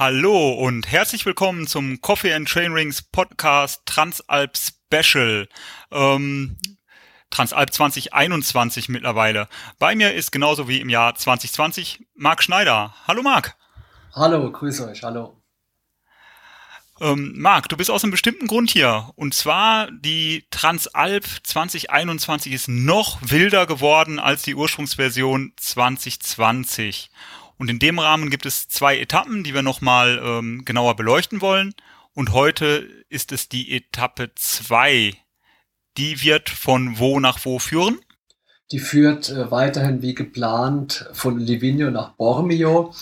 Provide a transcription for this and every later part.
Hallo und herzlich willkommen zum Coffee and Train Rings Podcast Transalp Special. Ähm, Transalp 2021 mittlerweile. Bei mir ist genauso wie im Jahr 2020 Marc Schneider. Hallo Marc. Hallo, grüße euch, hallo. Ähm, Marc, du bist aus einem bestimmten Grund hier. Und zwar die Transalp 2021 ist noch wilder geworden als die Ursprungsversion 2020. Und in dem Rahmen gibt es zwei Etappen, die wir nochmal ähm, genauer beleuchten wollen. Und heute ist es die Etappe 2. Die wird von wo nach wo führen? Die führt äh, weiterhin wie geplant von Livigno nach Bormio,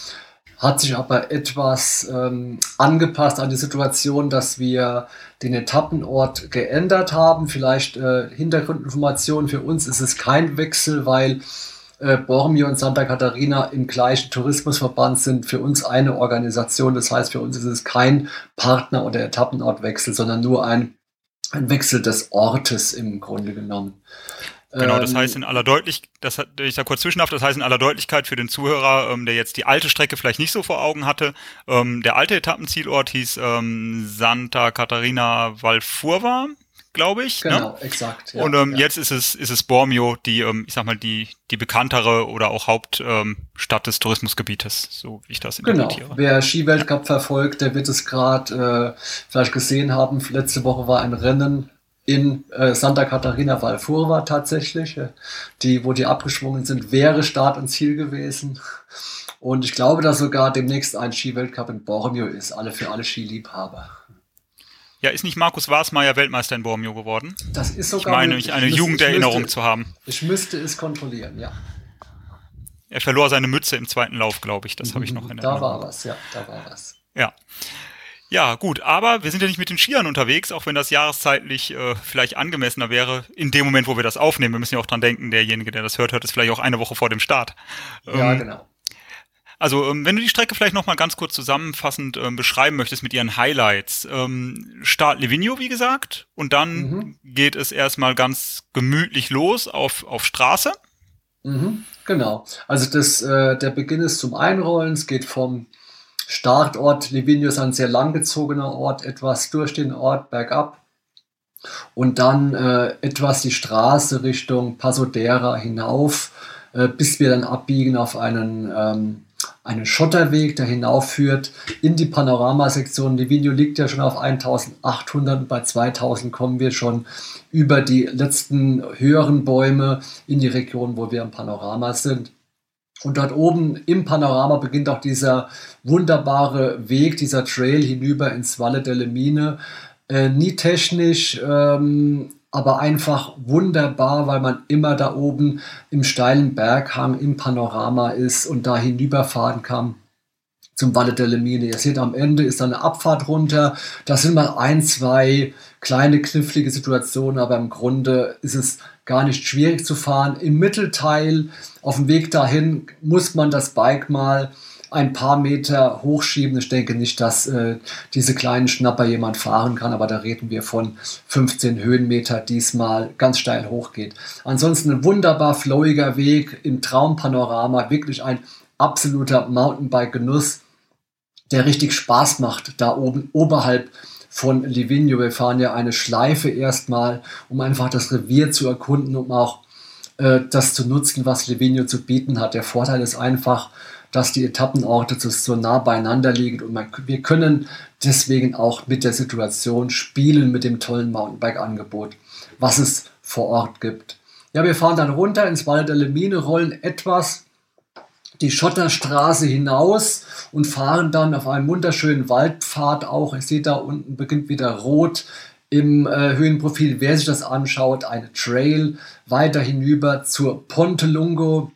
hat sich aber etwas ähm, angepasst an die Situation, dass wir den Etappenort geändert haben. Vielleicht äh, Hintergrundinformationen für uns ist es kein Wechsel, weil Bormio und Santa Catarina im gleichen Tourismusverband sind für uns eine Organisation. Das heißt, für uns ist es kein Partner- oder Etappenortwechsel, sondern nur ein, ein Wechsel des Ortes im Grunde genommen. Genau, das ähm, heißt in aller Deutlichkeit, das hat, ich da kurz zwischen das heißt in aller Deutlichkeit für den Zuhörer, ähm, der jetzt die alte Strecke vielleicht nicht so vor Augen hatte, ähm, der alte Etappenzielort hieß ähm, Santa Catarina Valfurva, glaube ich. Ne? Genau, ne? exakt. Ja, und ähm, ja. jetzt ist es, ist es Bormio, die, ähm, ich sag mal, die, die bekanntere oder auch Hauptstadt ähm, des Tourismusgebietes, so wie ich das genau. interpretiere. Genau. Wer Skiweltcup verfolgt, der wird es gerade äh, vielleicht gesehen haben. Letzte Woche war ein Rennen in äh, Santa Catarina Valfurva tatsächlich, äh, die, wo die abgeschwungen sind, wäre Start und Ziel gewesen. Und ich glaube, dass sogar demnächst ein Skiweltcup in Bormio ist, alle für alle Skiliebhaber. Ja, ist nicht Markus Wasmeier Weltmeister in Bormio geworden? Das ist sogar. Ich meine, eine müsste, Jugenderinnerung müsste, zu haben. Ich müsste es kontrollieren, ja. Er verlor seine Mütze im zweiten Lauf, glaube ich. Das habe ich noch in Da war was, ja, da war was. Ja. Ja, gut, aber wir sind ja nicht mit den Skiern unterwegs, auch wenn das jahreszeitlich äh, vielleicht angemessener wäre, in dem Moment, wo wir das aufnehmen. Wir müssen ja auch dran denken, derjenige, der das hört, hört es vielleicht auch eine Woche vor dem Start. Ja, ähm, genau. Also, ähm, wenn du die Strecke vielleicht nochmal ganz kurz zusammenfassend ähm, beschreiben möchtest mit ihren Highlights. Ähm, Start Livigno, wie gesagt, und dann mhm. geht es erstmal ganz gemütlich los auf, auf Straße. Mhm, genau. Also das, äh, der Beginn ist zum Einrollen. Es geht vom Startort Livigno ist ein sehr langgezogener Ort, etwas durch den Ort bergab. Und dann äh, etwas die Straße Richtung Pasodera hinauf, äh, bis wir dann abbiegen auf einen ähm, einen Schotterweg, der hinaufführt in die Panoramasektion. Die Video liegt ja schon auf 1800 und bei 2000 kommen wir schon über die letzten höheren Bäume in die Region, wo wir im Panorama sind. Und dort oben im Panorama beginnt auch dieser wunderbare Weg, dieser Trail hinüber ins Valle delle Mine. Äh, nie technisch, ähm, aber einfach wunderbar, weil man immer da oben im steilen Berghang im Panorama ist und da hinüberfahren kann zum Valle delle Mine. Ihr seht, am Ende ist da eine Abfahrt runter. Das sind mal ein, zwei kleine knifflige Situationen, aber im Grunde ist es gar nicht schwierig zu fahren. Im Mittelteil, auf dem Weg dahin, muss man das Bike mal ein paar Meter hochschieben. Ich denke nicht, dass äh, diese kleinen Schnapper jemand fahren kann, aber da reden wir von 15 Höhenmeter diesmal ganz steil hochgeht. Ansonsten ein wunderbar flowiger Weg im Traumpanorama, wirklich ein absoluter Mountainbike-Genuss, der richtig Spaß macht, da oben oberhalb von Livigno. Wir fahren ja eine Schleife erstmal, um einfach das Revier zu erkunden, um auch äh, das zu nutzen, was Livigno zu bieten hat. Der Vorteil ist einfach, dass die Etappenorte so nah beieinander liegen und man, wir können deswegen auch mit der Situation spielen mit dem tollen Mountainbike-Angebot, was es vor Ort gibt. Ja, wir fahren dann runter ins Valle delle Mine, rollen etwas die Schotterstraße hinaus und fahren dann auf einem wunderschönen Waldpfad auch. Ich sehe da unten beginnt wieder rot im äh, Höhenprofil. Wer sich das anschaut, eine Trail weiter hinüber zur Ponte Lungo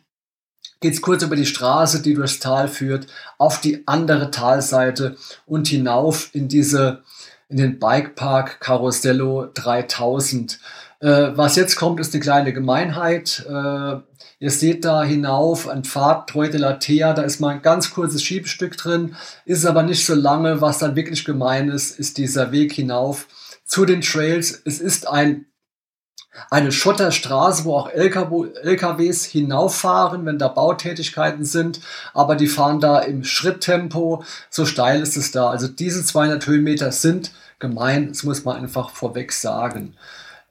geht es kurz über die Straße, die durchs Tal führt, auf die andere Talseite und hinauf in diese in den Bikepark Carosello 3000. Äh, was jetzt kommt, ist eine kleine Gemeinheit. Äh, ihr seht da hinauf ein Pfad Troy de la Tea, da ist mal ein ganz kurzes Schiebestück drin, ist aber nicht so lange. Was dann wirklich gemein ist, ist dieser Weg hinauf zu den Trails. Es ist ein eine Schotterstraße, wo auch LKWs hinauffahren, wenn da Bautätigkeiten sind, aber die fahren da im Schritttempo, so steil ist es da. Also diese 200 Höhenmeter sind gemein, das muss man einfach vorweg sagen.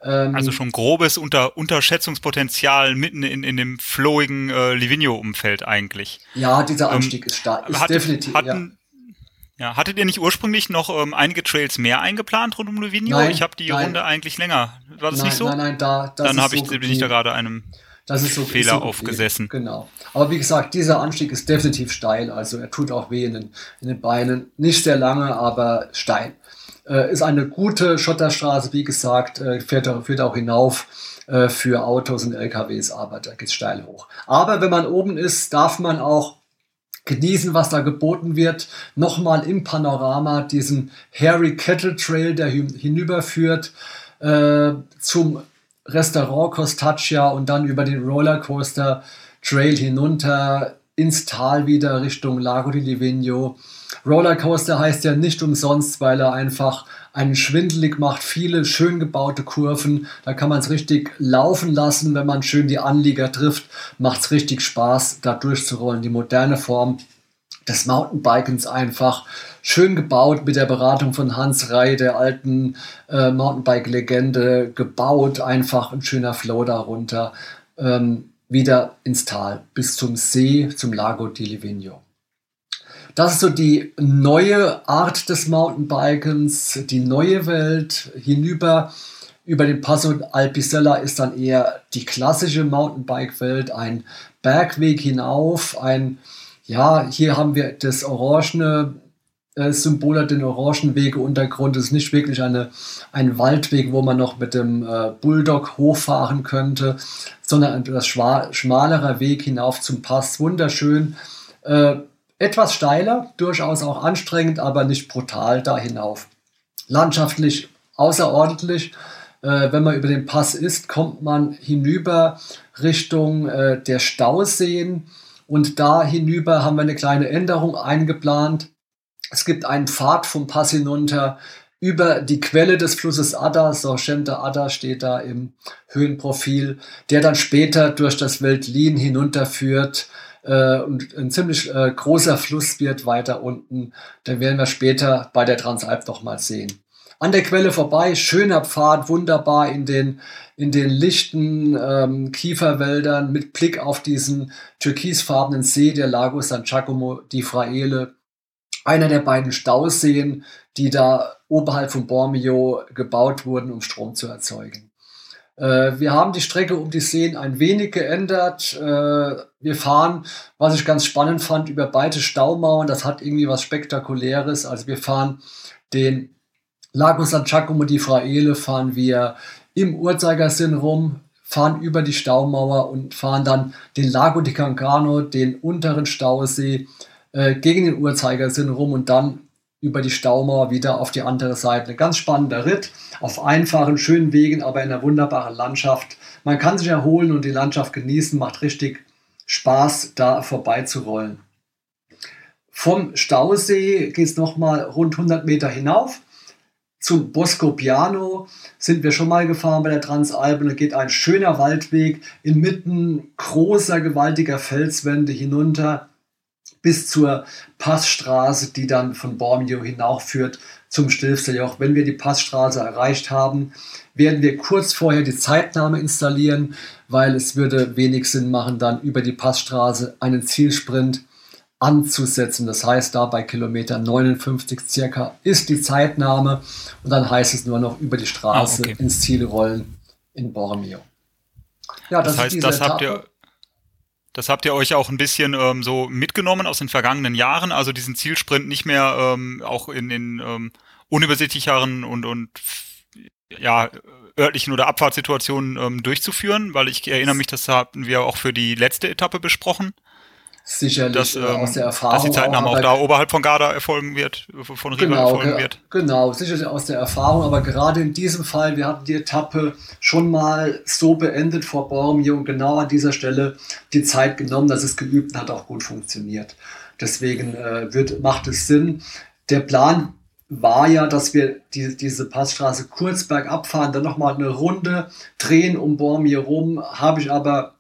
Ähm, also schon grobes Unter Unterschätzungspotenzial mitten in, in dem flowigen äh, Livigno-Umfeld eigentlich. Ja, dieser ähm, Anstieg ähm, ist stark, ist hatte, definitiv. Hatten, ja. Ja. hattet ihr nicht ursprünglich noch ähm, einige Trails mehr eingeplant rund um? Nein, ich habe die nein. Runde eigentlich länger. War das nein, nicht so? Nein, nein, da. Dann habe so ich, bin ich da gerade einem das ist so, Fehler so aufgesessen. Genau. Aber wie gesagt, dieser Anstieg ist definitiv steil. Also er tut auch weh in den, in den Beinen. Nicht sehr lange, aber steil. Äh, ist eine gute Schotterstraße, wie gesagt, äh, fährt, führt auch hinauf äh, für Autos und LKWs, aber da geht es steil hoch. Aber wenn man oben ist, darf man auch genießen, was da geboten wird. Nochmal im Panorama diesen Harry Kettle Trail, der hinüberführt äh, zum Restaurant Costaccia und dann über den Rollercoaster Trail hinunter ins Tal wieder Richtung Lago di Livigno. Rollercoaster heißt ja nicht umsonst, weil er einfach einen schwindelig macht, viele schön gebaute Kurven. Da kann man es richtig laufen lassen, wenn man schön die Anlieger trifft. Macht es richtig Spaß, da durchzurollen. Die moderne Form des Mountainbikens einfach schön gebaut mit der Beratung von Hans Rey, der alten äh, Mountainbike-Legende, gebaut. Einfach ein schöner Flow darunter. Ähm, wieder ins Tal bis zum See, zum Lago di Livigno. Das ist so die neue Art des Mountainbikens, die neue Welt. Hinüber über den Passo Alpicella ist dann eher die klassische Mountainbike-Welt, ein Bergweg hinauf, ein, ja, hier haben wir das orangene äh, Symbol, den Orangenwege-Untergrund. Es ist nicht wirklich eine, ein Waldweg, wo man noch mit dem äh, Bulldog hochfahren könnte, sondern ein etwas schmalerer Weg hinauf zum Pass. Wunderschön. Äh, etwas steiler, durchaus auch anstrengend, aber nicht brutal da hinauf. Landschaftlich außerordentlich. Äh, wenn man über den Pass ist, kommt man hinüber Richtung äh, der Stauseen und da hinüber haben wir eine kleine Änderung eingeplant. Es gibt einen Pfad vom Pass hinunter über die Quelle des Flusses Adda, Sorgente Adda steht da im Höhenprofil, der dann später durch das Veltlin hinunterführt äh, und ein ziemlich äh, großer Fluss wird weiter unten. Den werden wir später bei der Transalp noch mal sehen. An der Quelle vorbei, schöner Pfad, wunderbar in den, in den lichten ähm, Kieferwäldern mit Blick auf diesen türkisfarbenen See, der Lago San Giacomo di Fraele. Einer der beiden Stauseen, die da oberhalb von Bormio gebaut wurden, um Strom zu erzeugen. Äh, wir haben die Strecke um die Seen ein wenig geändert. Äh, wir fahren, was ich ganz spannend fand, über beide Staumauern. Das hat irgendwie was Spektakuläres. Also wir fahren den Lago San Giacomo di Fraele, fahren wir im Uhrzeigersinn rum, fahren über die Staumauer und fahren dann den Lago di Cancano, den unteren Stausee, äh, gegen den Uhrzeigersinn rum und dann über die Staumauer wieder auf die andere Seite. Ein ganz spannender Ritt auf einfachen, schönen Wegen, aber in einer wunderbaren Landschaft. Man kann sich erholen und die Landschaft genießen, macht richtig Spaß, da vorbeizurollen. Vom Stausee geht es nochmal rund 100 Meter hinauf. Zum Bosco Piano sind wir schon mal gefahren bei der Transalpe. Da geht ein schöner Waldweg inmitten großer, gewaltiger Felswände hinunter bis zur Passstraße, die dann von Bormio hinaufführt zum Stilfserjoch. Wenn wir die Passstraße erreicht haben, werden wir kurz vorher die Zeitnahme installieren, weil es würde wenig Sinn machen, dann über die Passstraße einen Zielsprint anzusetzen. Das heißt, da bei Kilometer 59 circa ist die Zeitnahme und dann heißt es nur noch über die Straße ah, okay. ins Ziel rollen in Bormio. Ja, das, das heißt, das habt ihr das habt ihr euch auch ein bisschen ähm, so mitgenommen aus den vergangenen Jahren, also diesen Zielsprint nicht mehr ähm, auch in den ähm, unübersichtlicheren und, und ja, örtlichen oder Abfahrtssituationen ähm, durchzuführen, weil ich erinnere mich, das hatten wir auch für die letzte Etappe besprochen sicherlich dass, ähm, aus der Erfahrung. Dass die Zeitnahme auch, auch da oberhalb von Garda erfolgen wird, von Riva genau, erfolgen wird. Genau, sicherlich aus der Erfahrung, aber gerade in diesem Fall, wir hatten die Etappe schon mal so beendet vor Bormio und genau an dieser Stelle die Zeit genommen, dass es geübt und hat auch gut funktioniert. Deswegen äh, wird, macht es Sinn. Der Plan war ja, dass wir die, diese Passstraße kurz bergab fahren, dann nochmal eine Runde drehen um Bormir rum, habe ich aber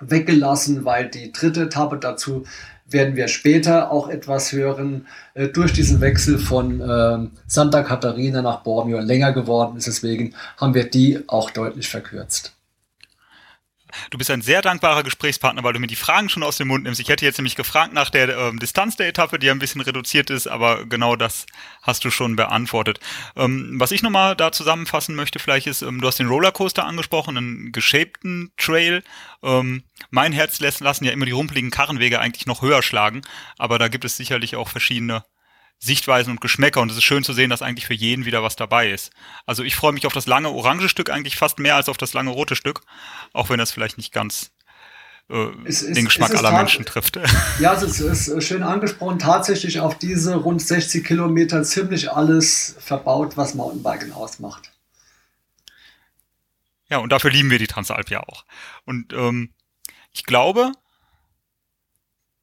weggelassen, weil die dritte Etappe dazu werden wir später auch etwas hören, äh, durch diesen Wechsel von äh, Santa Catarina nach Bormio länger geworden ist. Deswegen haben wir die auch deutlich verkürzt. Du bist ein sehr dankbarer Gesprächspartner, weil du mir die Fragen schon aus dem Mund nimmst. Ich hätte jetzt nämlich gefragt nach der ähm, Distanz der Etappe, die ein bisschen reduziert ist, aber genau das hast du schon beantwortet. Ähm, was ich nochmal da zusammenfassen möchte, vielleicht ist, ähm, du hast den Rollercoaster angesprochen, einen geshapten Trail. Ähm, mein Herz lässt, lassen ja immer die rumpeligen Karrenwege eigentlich noch höher schlagen, aber da gibt es sicherlich auch verschiedene Sichtweisen und Geschmäcker und es ist schön zu sehen, dass eigentlich für jeden wieder was dabei ist. Also ich freue mich auf das lange orange Stück eigentlich fast mehr als auf das lange rote Stück, auch wenn das vielleicht nicht ganz äh, es, den Geschmack aller Menschen trifft. Ja, es ist, ist schön angesprochen, tatsächlich auf diese rund 60 Kilometer ziemlich alles verbaut, was Mountainbiken ausmacht. Ja, und dafür lieben wir die Transalp ja auch. Und ähm, ich glaube,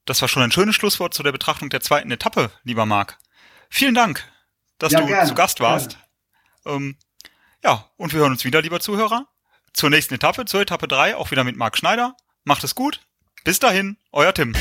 das war schon ein schönes Schlusswort zu der Betrachtung der zweiten Etappe, lieber Marc. Vielen Dank, dass ja, du gerne, zu Gast warst. Ähm, ja, und wir hören uns wieder, lieber Zuhörer, zur nächsten Etappe, zur Etappe 3, auch wieder mit Marc Schneider. Macht es gut. Bis dahin, euer Tim.